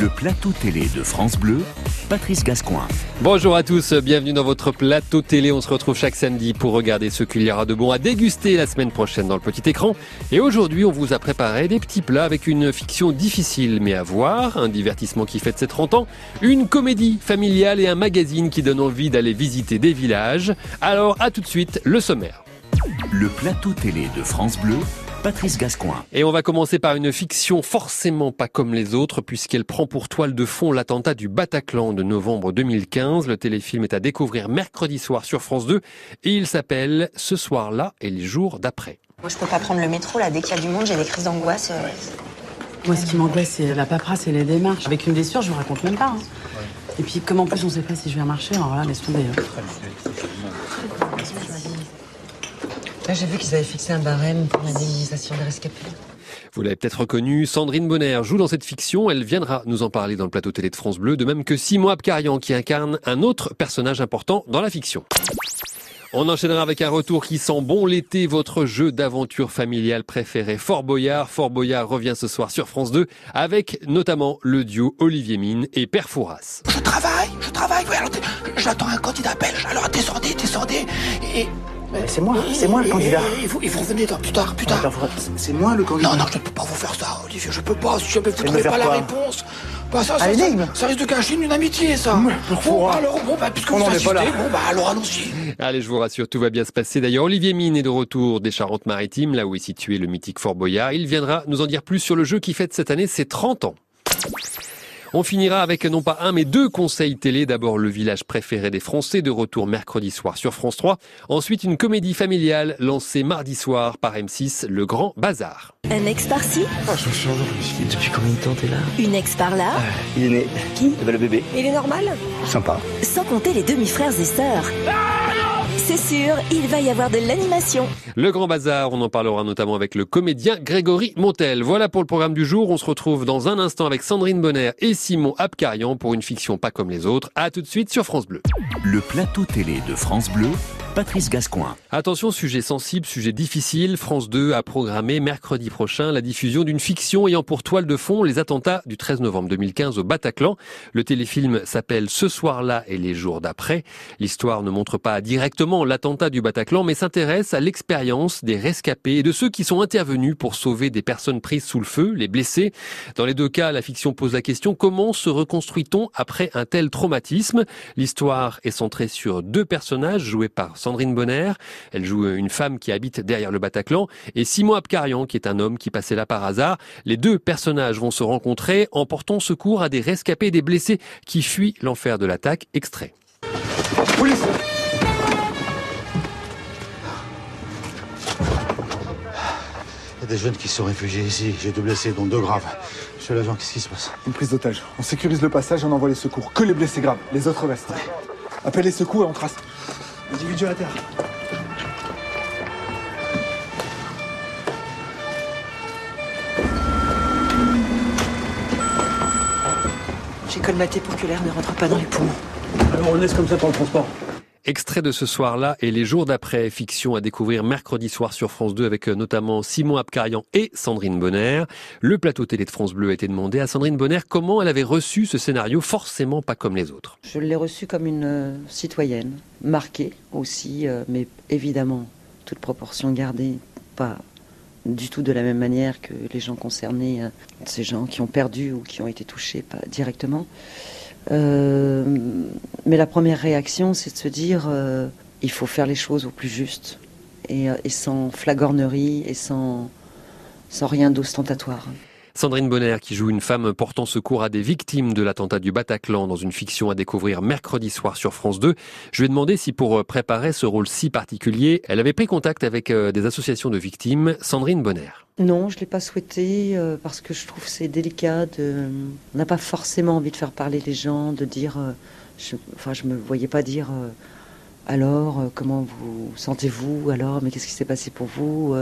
Le plateau télé de France Bleu, Patrice Gascoin. Bonjour à tous, bienvenue dans votre plateau télé. On se retrouve chaque samedi pour regarder ce qu'il y aura de bon à déguster la semaine prochaine dans le petit écran. Et aujourd'hui, on vous a préparé des petits plats avec une fiction difficile mais à voir, un divertissement qui fête ses 30 ans, une comédie familiale et un magazine qui donne envie d'aller visiter des villages. Alors, à tout de suite, le sommaire. Le plateau télé de France Bleu, Patrice Gascoin. Et on va commencer par une fiction forcément pas comme les autres puisqu'elle prend pour toile de fond l'attentat du Bataclan de novembre 2015. Le téléfilm est à découvrir mercredi soir sur France 2 et il s'appelle Ce soir-là et les jours d'après. Moi, je peux pas prendre le métro, là. Dès qu'il y a du monde, j'ai des crises d'angoisse. euh. Moi, ce qui m'angoisse, c'est la paperasse et les démarches. Avec une blessure, je vous raconte même pas. hein. Et puis, comme en plus, on sait pas si je vais marcher, alors là, laisse tomber. hein. Là, j'ai vu qu'ils avaient fixé un barème pour l'indemnisation des rescapés. Vous l'avez peut-être reconnu, Sandrine Bonner joue dans cette fiction. Elle viendra nous en parler dans le plateau télé de France Bleu, de même que Simon Abkarian qui incarne un autre personnage important dans la fiction. On enchaînera avec un retour qui sent bon l'été, votre jeu d'aventure familiale préféré, Fort Boyard. Fort Boyard revient ce soir sur France 2 avec notamment le duo Olivier Mine et Père Fouras. Je travaille, je travaille. Oui, alors, j'attends un candidat belge. Alors descendez, descendez. Et. C'est moi, c'est moi le candidat. Et, vous, et vous revenez dans- plus tard, plus tard. C'est moi le candidat. Non, non, je ne peux pas vous faire ça, Olivier. Je peux pas. Si jamais vous me trouvez faire pas la quoi réponse, bah ça, ça, ça, l'énigme ça risque de gâcher une amitié, ça. Mais, Bon, Flora. alors, bon, bah, puisque On vous n'en est insistez, pas là. bon, bah, alors allons-y. Allez, je vous rassure, tout va bien se passer. D'ailleurs, Olivier Mine est de retour des Charentes-Maritimes, là où est situé le mythique Fort Boyard. Il viendra nous en dire plus sur le jeu qui fête cette année ses 30 ans. On finira avec non pas un mais deux conseils télé. D'abord le village préféré des Français de retour mercredi soir sur France 3. Ensuite une comédie familiale lancée mardi soir par M6, Le Grand Bazar. Un ex par-ci, Depuis combien de temps t'es là une ex par-là. Il est né. Qui Le bébé. Il est normal Sympa. Sans compter les demi-frères et sœurs. C'est sûr, il va y avoir de l'animation. Le Grand Bazar, on en parlera notamment avec le comédien Grégory Montel. Voilà pour le programme du jour. On se retrouve dans un instant avec Sandrine Bonner et Simon Abkarian pour une fiction pas comme les autres. À tout de suite sur France Bleu. Le plateau télé de France Bleu, Patrice Gascoin. Attention, sujet sensible, sujet difficile. France 2 a programmé mercredi prochain la diffusion d'une fiction ayant pour toile de fond les attentats du 13 novembre 2015 au Bataclan. Le téléfilm s'appelle Ce soir-là et les jours d'après. L'histoire ne montre pas directement l'attentat du Bataclan, mais s'intéresse à l'expérience des rescapés et de ceux qui sont intervenus pour sauver des personnes prises sous le feu, les blessés. Dans les deux cas, la fiction pose la question comment se reconstruit-on après un tel traumatisme? L'histoire est centrée sur deux personnages joués par Sandrine Bonner. Elle joue une femme qui habite derrière le Bataclan et Simon Abkarian qui est un homme qui passait là par hasard. Les deux personnages vont se rencontrer en portant secours à des rescapés et des blessés qui fuient l'enfer de l'attaque. Extrait. Police Il y a des jeunes qui se sont réfugiés ici. J'ai deux blessés, dont deux graves. Monsieur l'agent, qu'est-ce qui se passe? Une prise d'otage. On sécurise le passage et on envoie les secours. Que les blessés graves. Les autres restent. Appelle les secours et on trace. Individu à terre. J'ai colmaté pour que l'air ne rentre pas dans les poumons. Alors on laisse comme ça pour le transport. Extrait de ce soir-là et les jours d'après, fiction à découvrir mercredi soir sur France 2 avec euh, notamment Simon Abkarian et Sandrine Bonner. Le plateau télé de France Bleu a été demandé à Sandrine Bonner comment elle avait reçu ce scénario, forcément pas comme les autres. Je l'ai reçu comme une euh, citoyenne, marquée aussi, euh, mais évidemment, toute proportion gardée, pas du tout de la même manière que les gens concernés, ces gens qui ont perdu ou qui ont été touchés directement. Euh, mais la première réaction, c'est de se dire, euh, il faut faire les choses au plus juste et, euh, sans flagornerie et sans rien d'ostentatoire. Sandrine Bonner qui joue une femme portant secours à des victimes de l'attentat du Bataclan dans une fiction à découvrir mercredi soir sur France 2. Je lui ai demandé si pour euh, préparer ce rôle si particulier, elle avait pris contact avec euh, des associations de victimes. Sandrine Bonner. Non, je ne l'ai pas souhaité euh, parce que je trouve c'est délicat. On n'a pas forcément envie de faire parler les gens, de dire. je... Enfin, je me voyais pas dire. alors, comment vous sentez-vous Alors, mais qu'est-ce qui s'est passé pour vous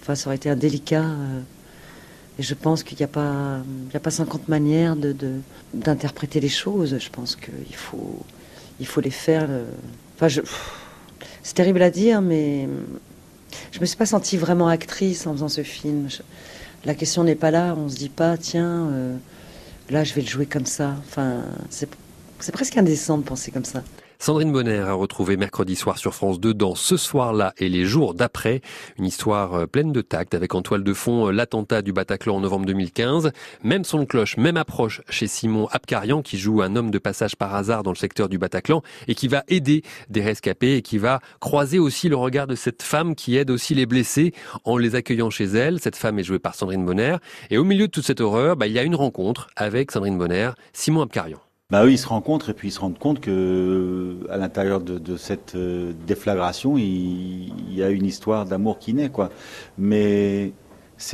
Enfin, ça aurait été indélicat. euh, et je pense qu'il n'y a pas, il y a pas 50 manières d'interpréter les choses. Je pense qu'il faut, les faire. euh, c'est terrible à dire, mais je me suis pas sentie vraiment actrice en faisant ce film. La question n'est pas là. On se dit pas, tiens, euh, là, je vais le jouer comme ça. Enfin, c'est presque indécent de penser comme ça. Sandrine Bonner a retrouvé mercredi soir sur France 2 dans Ce soir-là et les jours d'après. Une histoire euh, pleine de tact avec en toile de fond euh, l'attentat du Bataclan en novembre 2015. Même son cloche, même approche chez Simon Abkarian qui joue un homme de passage par hasard dans le secteur du Bataclan et qui va aider des rescapés et qui va croiser aussi le regard de cette femme qui aide aussi les blessés en les accueillant chez elle. Cette femme est jouée par Sandrine Bonner. Et au milieu de toute cette horreur, bah, il y a une rencontre avec Sandrine Bonner, Simon Abkarian. Bah oui, ils se rencontrent et puis ils se rendent compte que à l'intérieur de, cette euh, déflagration, il, y a une histoire d'amour qui naît, quoi. Mais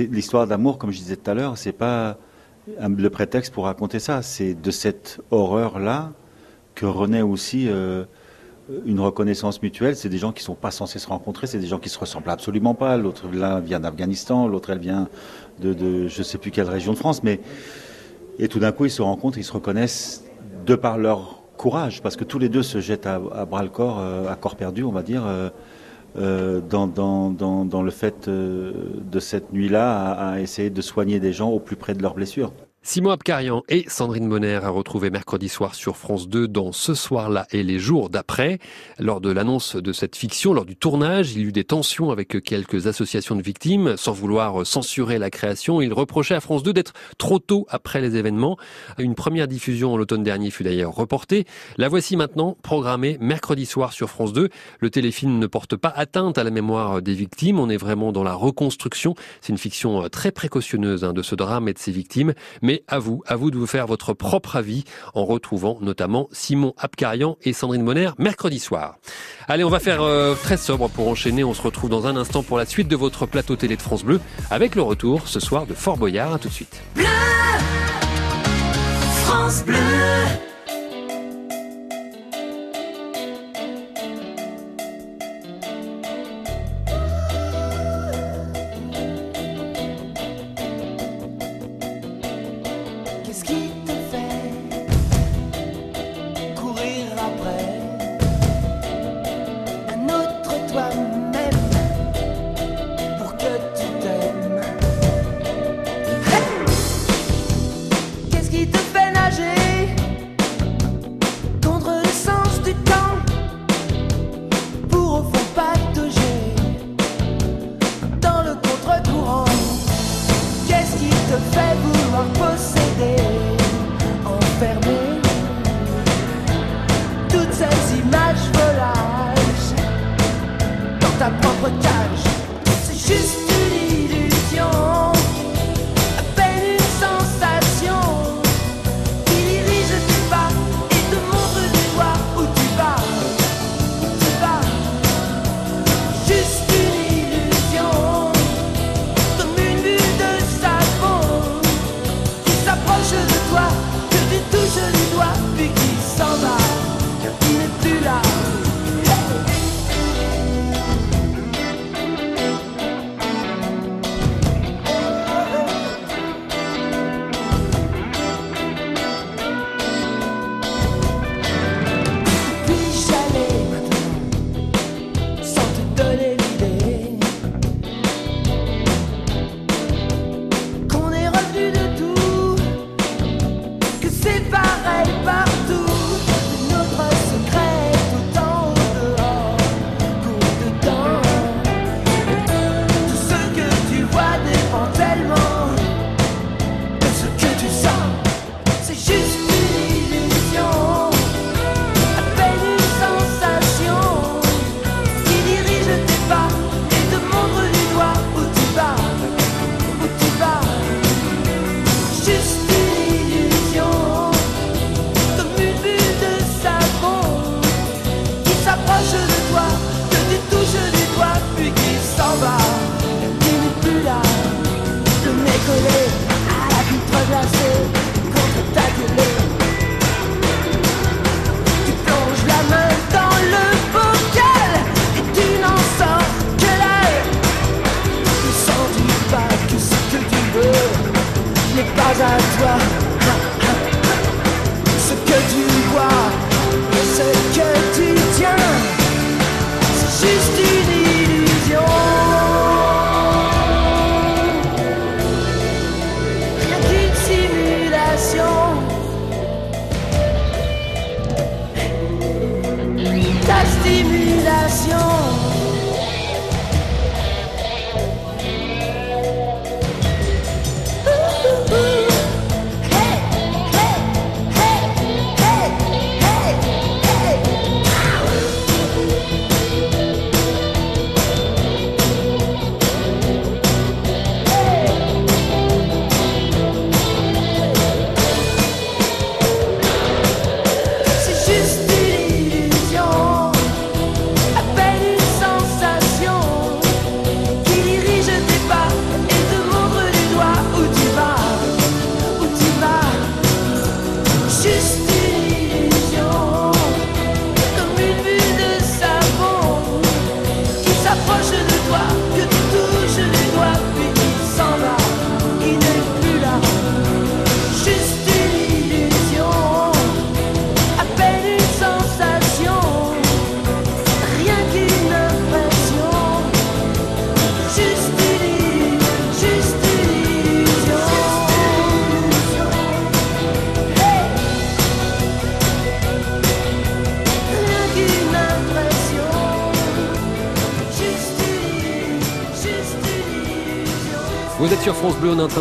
l'histoire d'amour, comme je disais tout à l'heure, c'est pas le prétexte pour raconter ça. C'est de cette horreur-là que renaît aussi euh, une reconnaissance mutuelle. C'est des gens qui sont pas censés se rencontrer, c'est des gens qui se ressemblent absolument pas. L'autre là vient d'Afghanistan, l'autre elle vient de, de je sais plus quelle région de France, mais et tout d'un coup ils se rencontrent, ils se reconnaissent de par leur courage, parce que tous les deux se jettent à, bras le corps, euh, à corps perdu, on va dire, euh, euh, dans, le fait de cette nuit-là à essayer de soigner des gens au plus près de leurs blessures. Simon Abkarian et Sandrine Bonner a retrouvé mercredi soir sur France 2 dans Ce soir-là et les jours d'après. Lors de l'annonce de cette fiction, lors du tournage, il y eut des tensions avec quelques associations de victimes. Sans vouloir censurer la création, il reprochait à France 2 d'être trop tôt après les événements. Une première diffusion l'automne dernier fut d'ailleurs reportée. La voici maintenant programmée mercredi soir sur France 2. Le téléfilm ne porte pas atteinte à la mémoire des victimes. On est vraiment dans la reconstruction. C'est une fiction très précautionneuse hein, de ce drame et de ses victimes. À vous, à vous de vous faire votre propre avis en retrouvant notamment Simon Abkarian et Sandrine Bonner mercredi soir. Allez, on va faire euh, très sobre pour enchaîner. On se retrouve dans un instant pour la suite de votre plateau télé de France Bleu avec le retour ce soir de Fort Boyard. À tout de suite. France Bleu.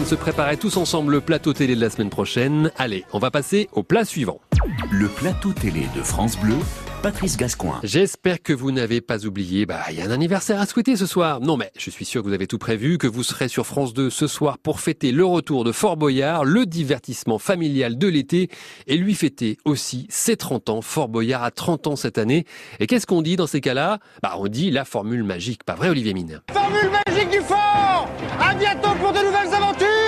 Se préparer tous ensemble le plateau télé de la semaine prochaine. Allez, on va passer au plat suivant. Le plateau télé de France Bleu, Patrice Gascoin. J'espère que vous n'avez pas oublié, bah, il y a un anniversaire à souhaiter ce soir. Non, mais je suis sûr que vous avez tout prévu, que vous serez sur France 2 ce soir pour fêter le retour de Fort Boyard, le divertissement familial de l'été, et lui fêter aussi ses 30 ans. Fort Boyard a 30 ans cette année. Et qu'est-ce qu'on dit dans ces cas-là? Bah, on dit la formule magique. Pas vrai, Olivier Mine? Formule magique du fort À bientôt pour de nouvelles aventures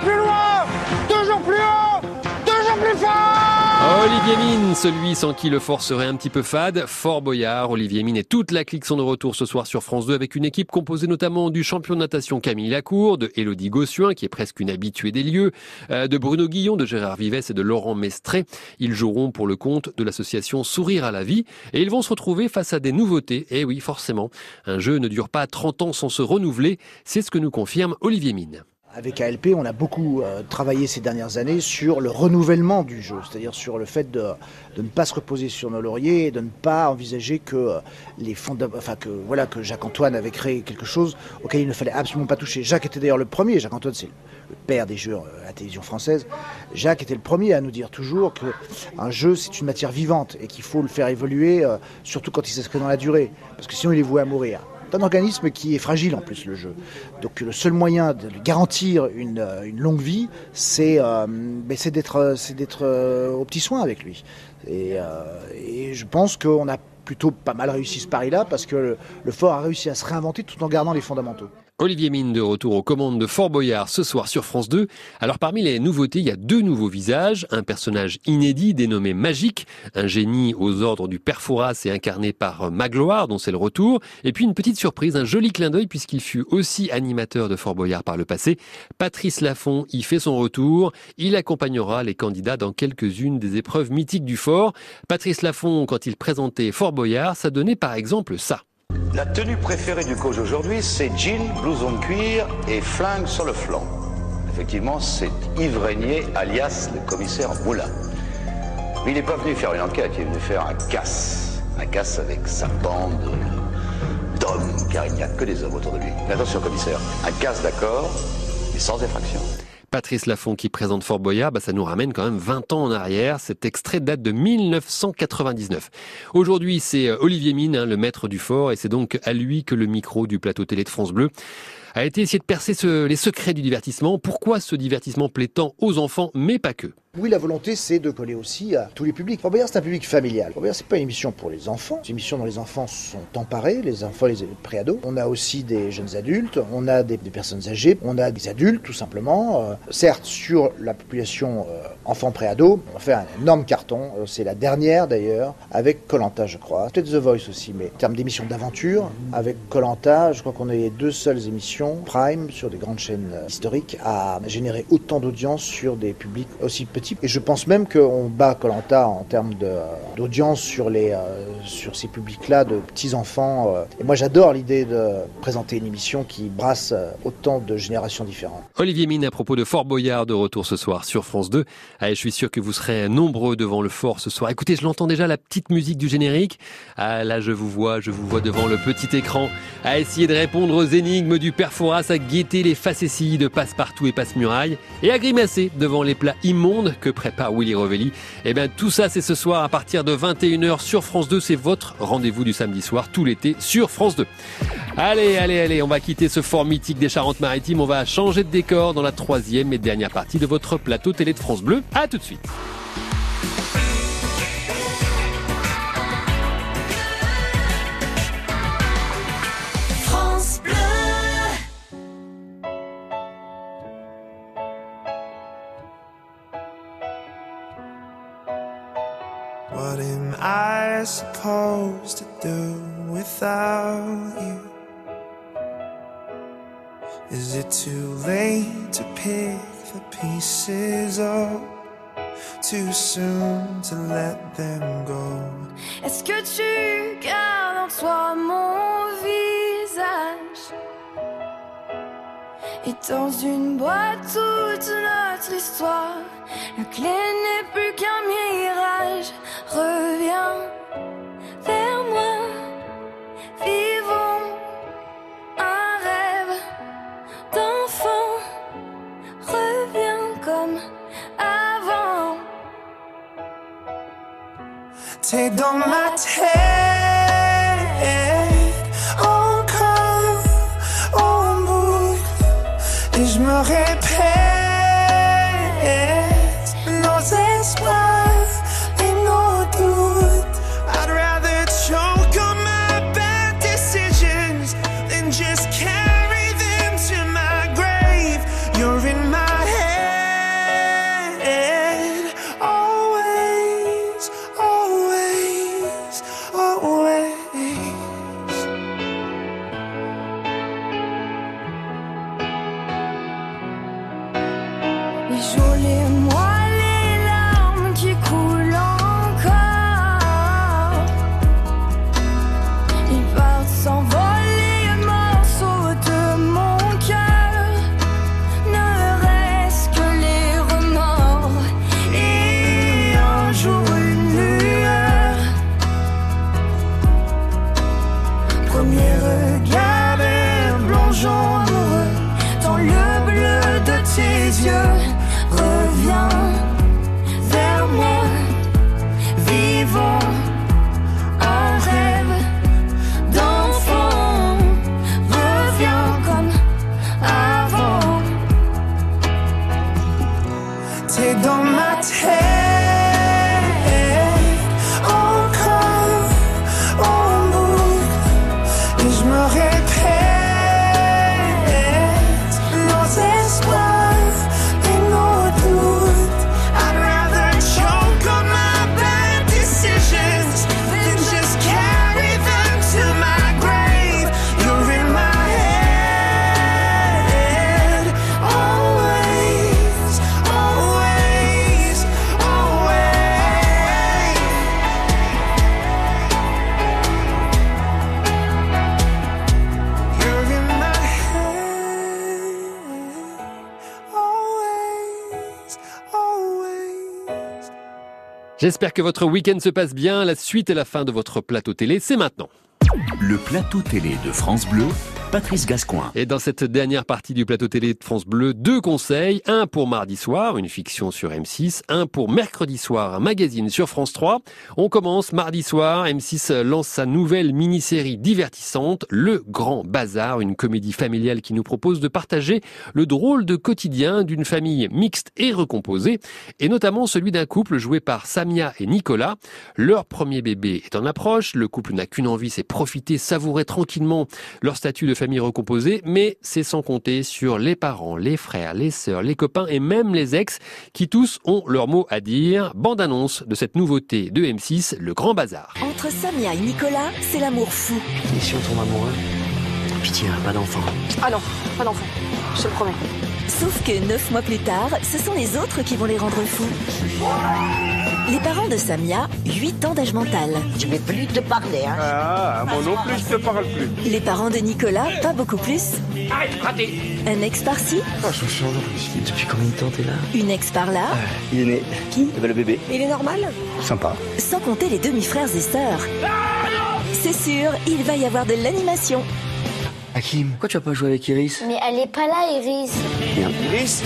Plus loin Toujours plus haut Toujours plus fort Olivier Mine, celui sans qui le fort serait un petit peu fade. Fort Boyard, Olivier Mine et toute la clique sont de retour ce soir sur France 2 avec une équipe composée notamment du champion de natation Camille Lacour, de Élodie Gossuin qui est presque une habituée des lieux, euh, de Bruno Guillon, de Gérard Vives et de Laurent Mestré. Ils joueront pour le compte de l'association Sourire à la vie et ils vont se retrouver face à des nouveautés. Et oui, forcément, un jeu ne dure pas 30 ans sans se renouveler. C'est ce que nous confirme Olivier Mine. Avec ALP, on a beaucoup euh, travaillé ces dernières années sur le renouvellement du jeu, c'est-à-dire sur le fait de, de ne pas se reposer sur nos lauriers et de ne pas envisager que euh, les enfin que voilà que Jacques Antoine avait créé quelque chose auquel il ne fallait absolument pas toucher. Jacques était d'ailleurs le premier. Jacques Antoine, c'est le père des jeux euh, à la télévision française. Jacques était le premier à nous dire toujours que un jeu c'est une matière vivante et qu'il faut le faire évoluer, surtout quand il s'inscrit dans la durée, parce que sinon il est voué à mourir. C'est un organisme qui est fragile en plus le jeu. Donc le seul moyen de garantir une, euh, une longue vie, c'est euh, d'être euh, au petit soin avec lui. Et, je pense qu'on a plutôt pas mal réussi ce pari-là parce que le fort a réussi à se réinventer tout en gardant les fondamentaux. Olivier Mine de retour aux commandes de Fort Boyard ce soir sur France 2. Alors parmi les nouveautés, il y a deux nouveaux visages, un personnage inédit dénommé Magique, un génie aux ordres du père Fouras et incarné par Magloire dont c'est le retour, et puis une petite surprise, un joli clin d'œil puisqu'il fut aussi animateur de Fort Boyard par le passé. Patrice Laffont y fait son retour, il accompagnera les candidats dans quelques-unes des épreuves mythiques du fort. Patrice Laffont, quand il présentait Fort Boyard, ça donnait par exemple ça. La tenue préférée du coach aujourd'hui, c'est jean, blouson de cuir et flingue sur le flanc. Effectivement, c'est Yves Régnier, alias le commissaire Moulin. Mais il n'est pas venu faire une enquête, il est venu faire un casse. Un casse avec sa bande d'hommes, car il n'y a que des hommes autour de lui. Mais attention, commissaire, un casse d'accord, mais sans effraction. Patrice Laffont qui présente Fort Boyard, bah ça nous ramène quand même 20 ans en arrière. Cet extrait date de 1999. Aujourd'hui, c'est euh, Olivier Mine, hein, le maître du fort, et c'est donc à lui que le micro du plateau télé de France Bleu a été essayé de percer ce- les secrets du divertissement. Pourquoi ce divertissement plaît tant aux enfants, mais pas que? Oui, la volonté, c'est de coller aussi à tous les publics. Boyard, c'est un public familial. Boyard, c'est pas une émission pour les enfants. C'est une émission dont les enfants sont emparés, les enfants, les préados. On a aussi des jeunes adultes, on a des, des personnes âgées, on a des adultes, tout simplement. Euh, certes, sur la population euh, enfants préados, on fait un énorme carton. Euh, c'est la dernière, d'ailleurs, avec Colanta, je crois. Peut-être The Voice aussi, mais en termes d'émissions d'aventure, avec Colanta, je crois qu'on est les deux seules émissions Prime sur des grandes chaînes euh, historiques à générer autant d'audience sur des publics aussi petits type. Et je pense même qu'on bat Colanta en termes d'audience sur, les, euh, sur ces publics-là de petits-enfants. euh. Et moi, j'adore l'idée de présenter une émission qui brasse euh, autant de générations différentes. Olivier Mine à propos de Fort Boyard de retour ce soir sur France 2. Allez, je suis sûr que vous serez nombreux devant le fort ce soir. Écoutez, je l'entends déjà la petite musique du générique. Ah là, je vous vois, je vous vois devant le petit écran à essayer de répondre aux énigmes du père Fouras, à guetter les facéties de passe-partout et passe-muraille et à grimacer devant les plats immondes que prépare Willy Rovelli. Eh bien, tout ça, c'est ce soir à partir de 21h sur France 2. C'est votre rendez-vous du samedi soir tout l'été sur France 2. Allez, allez, allez, on va quitter ce fort mythique des Charentes-Maritimes. On va changer de décor dans la troisième et dernière partie de votre plateau télé de France Bleu. À tout de suite. Too soon to let them go? Est-ce que tu gardes en toi mon visage? Et dans une boîte toute notre histoire La clé n'est plus qu'un mirage. Reviens T'es dans ma tête encore en boucle et je me répète J'espère que votre week-end se passe bien. La suite et la fin de votre plateau télé, c'est maintenant. Le plateau télé de France Bleu, Patrice Gascoin. Et dans cette dernière partie du plateau télé de France Bleu, deux conseils. Un pour mardi soir, une fiction sur M6. Un pour mercredi soir, un magazine sur France 3. On commence mardi soir. M6 lance sa nouvelle mini-série divertissante, Le Grand Bazar, une comédie familiale qui nous propose de partager le drôle de quotidien d'une famille mixte et recomposée, et notamment celui d'un couple joué par Samia et Nicolas. Leur premier bébé est en approche. Le couple n'a qu'une envie, c'est profiter, savourer tranquillement leur statut de famille recomposée, mais c'est sans compter sur les parents, les frères, les sœurs, les copains et même les ex qui tous ont leur mot à dire. Bande annonce de cette nouveauté de M6, Le Grand Bazar. Entre Samia et Nicolas, c'est l'amour fou. Et si on tombe amoureux? Pitié, hein, pas d'enfant. Ah non, pas d'enfant. Je te le promets. Sauf que neuf mois plus tard, ce sont les autres qui vont les rendre fous. Les parents de Samia, 8 ans d'âge mental. Je vais plus te parler, hein? Ah, moi non plus, je te parle plus. Les parents de Nicolas, pas beaucoup plus. Arrête, raté. Un ex par-ci, Oh, je me suis endormi. Depuis combien de temps t'es là? Une ex par-là, Il est né. Qui? Eh ben, le bébé. Il est normal? Sympa. sans compter les demi-frères et sœurs. C'est sûr, il va y avoir de l'animation. Hakim, pourquoi tu vas pas jouer avec Iris Mais elle est pas là, Iris. Merde. Iris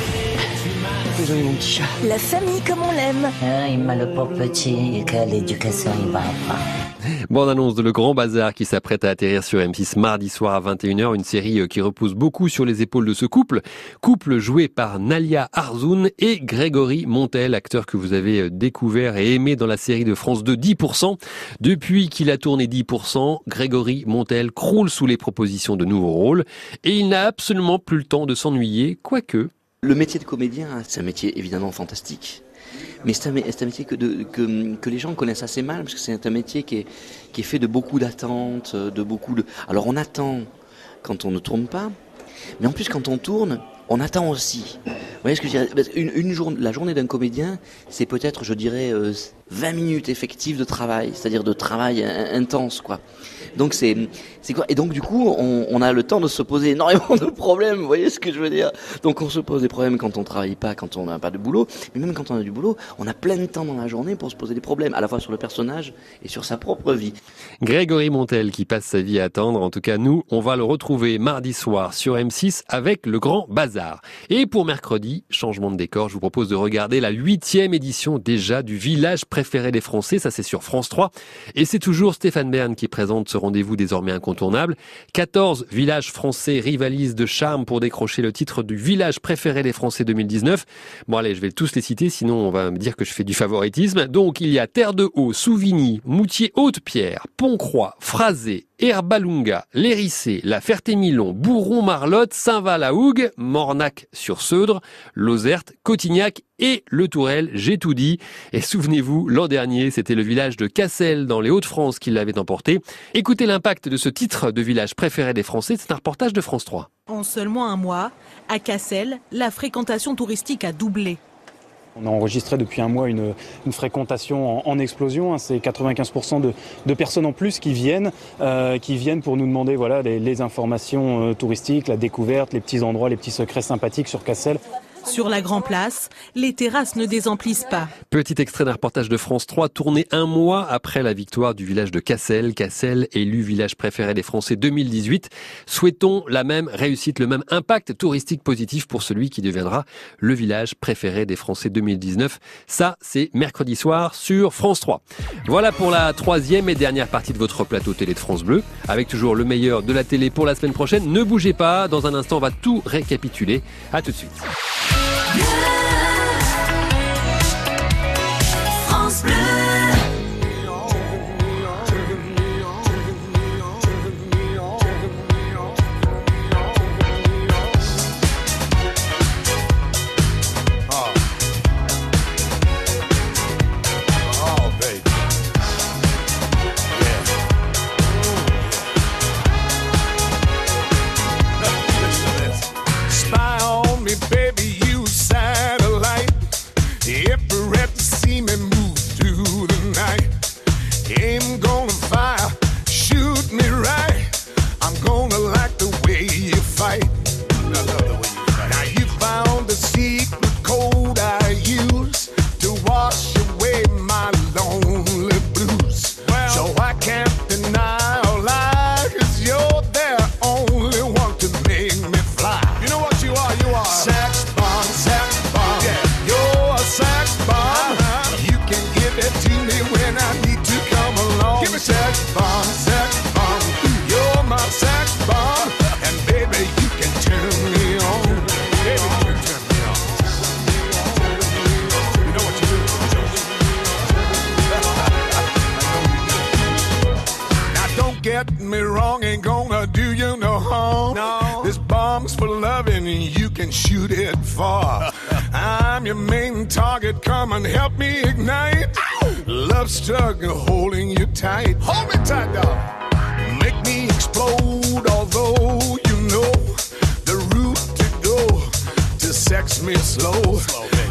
Désolé, mon petit chat. La famille comme on l'aime. Ah, il m'a le pauvre petit, quelle éducation il va avoir. Bande annonce de Le Grand Bazar qui s'apprête à atterrir sur M6 mardi soir à 21h, une série euh, qui repose beaucoup sur les épaules de ce couple. Couple joué par Nalia Arzoun et Grégory Montel, acteur que vous avez euh, découvert et aimé dans la série de France 2 10%. Depuis qu'il a tourné 10%, Grégory Montel croule sous les propositions de nouveaux rôles et il n'a absolument plus le temps de s'ennuyer, quoique. Le métier de comédien, c'est un métier évidemment fantastique. Mais c'est un, métier que, les gens connaissent assez mal, parce que c'est un métier qui est, fait de beaucoup d'attentes, de beaucoup de... Alors on attend quand on ne tourne pas, mais en plus quand on tourne, on attend aussi. Vous voyez ce que je dirais une jour, La journée d'un comédien, c'est peut-être, je dirais, euh, 20 minutes effectives de travail, c'est-à-dire de travail in- intense, quoi. Donc c'est c'est quoi? Et donc du coup, on, a le temps de se poser énormément de problèmes. Vous voyez ce que je veux dire? Donc on se pose des problèmes quand on travaille pas, quand on n'a pas de boulot, mais même quand on a du boulot, on a plein de temps dans la journée pour se poser des problèmes, à la fois sur le personnage et sur sa propre vie. Grégory Montel qui passe sa vie à attendre. En tout cas, nous, on va le retrouver mardi soir sur M6 avec le Grand Bazar. Et pour mercredi, changement de décor, je vous propose de regarder la huitième édition déjà du village préféré des Français. Ça, c'est sur France 3. Et c'est toujours Stéphane Bern qui présente ce rendez-vous désormais incontournable. 14 villages français rivalisent de charme pour décrocher le titre du village préféré des Français 2019. Bon, allez, je vais tous les citer, sinon on va me dire que je fais du favoritisme. Donc, il y a Terre de Haut, Souvigny, Moutier Haute-Pierre, Pontcroix, Phrasé, Herbalunga, Lérissé, La Ferté-Milon, Bourron-Marlotte, Saint-Val-à-Hougue, Mornac-sur-Seudre, Lozerte, Cotignac et Le Tourel, j'ai tout dit. Et souvenez-vous, l'an dernier, c'était le village de Cassel dans les Hauts-de-France qui l'avait emporté. Écoutez l'impact de ce titre de village préféré des Français, c'est un reportage de France 3. En seulement un mois, à Cassel, la fréquentation touristique a doublé. On a enregistré depuis un mois une, fréquentation en, explosion. hein. C'est 95% de, personnes en plus qui viennent, euh, qui viennent pour nous demander voilà, les, les informations euh, touristiques, la découverte, les petits endroits, les petits secrets sympathiques sur Cassel. Sur la Grand Place, les terrasses ne désemplissent pas. Petit extrait d'un reportage de France 3 tourné un mois après la victoire du village de Cassel. Cassel, élu village préféré des Français 2018. Souhaitons la même réussite, le même impact touristique positif pour celui qui deviendra le village préféré des Français 2019. Ça, c'est mercredi soir sur France 3. Voilà pour la troisième et dernière partie de votre plateau télé de France Bleu. Avec toujours le meilleur de la télé pour la semaine prochaine. Ne bougez pas. Dans un instant, on va tout récapituler. À tout de suite. France can shoot it far. I'm your main target, come and help me ignite. Love struggle holding you tight. Hold me tight, dog. make me explode. Although you know the route to go to sex me slow.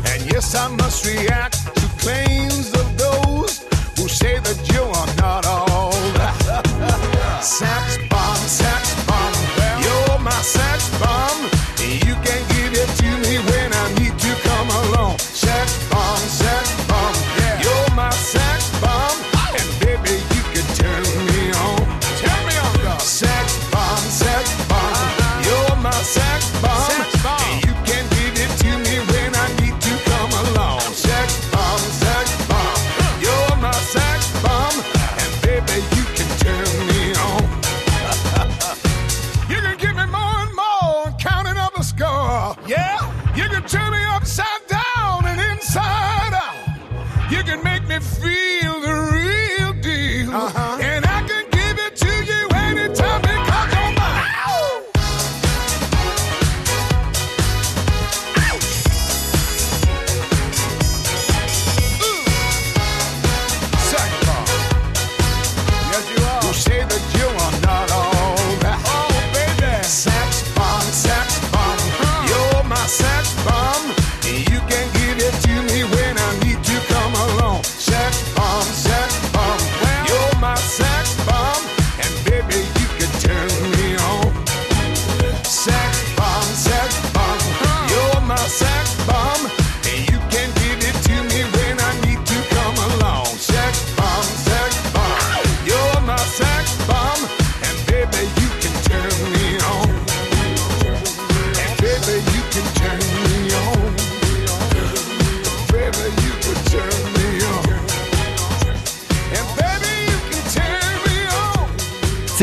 And yes, I must react to claims of those who say that you are not all that. Sex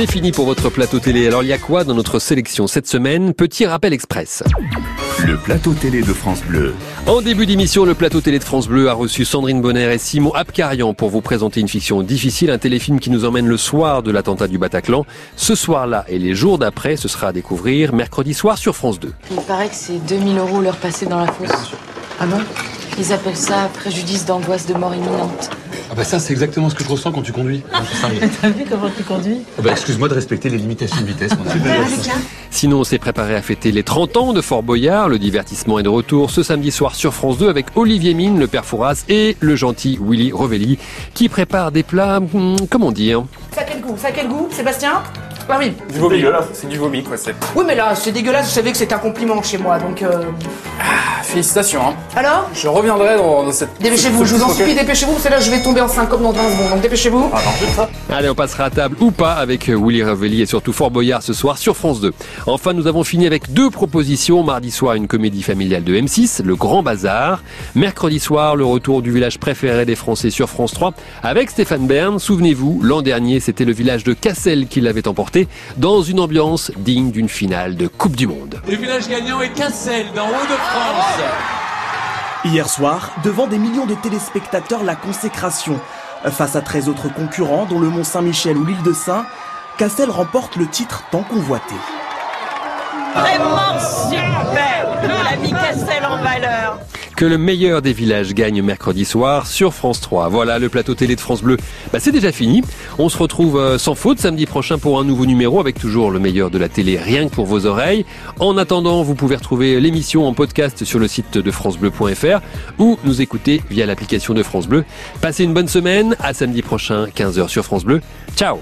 C'est fini pour votre plateau télé. Alors il y a quoi dans notre sélection cette semaine? Petit rappel express. Le plateau télé de France Bleu. En début d'émission, le plateau télé de France Bleu a reçu Sandrine Bonner et Simon Abkarian pour vous présenter une fiction difficile, un téléfilm qui nous emmène le soir de l'attentat du Bataclan. Ce soir-là et les jours d'après, ce sera à découvrir mercredi soir sur France 2. Il paraît que c'est 2000 euros l'heure passée dans la fosse. Ah bon? Ils appellent ça préjudice d'angoisse de mort imminente. Ah bah ça c'est exactement ce que je ressens quand tu conduis. Sérieux. T'as vu comment tu conduis Ah bah excuse-moi de respecter les limitations de vitesse. mon. Sinon, on s'est préparé à fêter les 30 ans de Fort Boyard. Le divertissement est de retour ce samedi soir sur France 2 avec Olivier Mine, le père Fouras et le gentil Willy Rovelli qui prépare des plats, hmm, comment dire? Ça a quel goût? Ça a quel goût, Sébastien? Ah oui. Du vomi. dégueulasse, c'est du vomi quoi. C'est... Oui, mais là, c'est dégueulasse, vous savez que c'est un compliment chez moi, donc... euh, Félicitations. Hein. Alors Je reviendrai dans, dans cette. Dépêchez-vous, je vous en supplie, dépêchez-vous, parce que là, je vais tomber en syncope dans 20 secondes, donc dépêchez-vous. Ah non. Allez, on passera à table ou pas avec euh, Willy Revelli et surtout Fort Boyard ce soir sur France 2. Enfin, nous avons fini avec deux propositions. Mardi soir, une comédie familiale de M6, Le Grand Bazar. Mercredi soir, le retour du village préféré des Français sur France 3 avec Stéphane Bern. Souvenez-vous, l'an dernier, c'était le village de Cassel qui l'avait emporté dans une ambiance digne d'une finale de Coupe du Monde. Le village gagnant est Cassel, dans Hauts-de-France. Hier soir, devant des millions de téléspectateurs, la consécration. Face à 13 autres concurrents, dont le Mont Saint-Michel ou l'île de Saint, Cassel remporte le titre tant convoité. Vraiment super On a mis Cassel en valeur. Que le meilleur des villages gagne mercredi soir sur France 3. Voilà, le plateau télé de France Bleu, bah, c'est déjà fini. On se retrouve euh, sans faute samedi prochain pour un nouveau numéro avec toujours le meilleur de la télé rien que pour vos oreilles. En attendant, vous pouvez retrouver l'émission en podcast sur le site de francebleu.fr ou nous écouter via l'application de France Bleu. Passez une bonne semaine, à samedi prochain 15h sur France Bleu. Ciao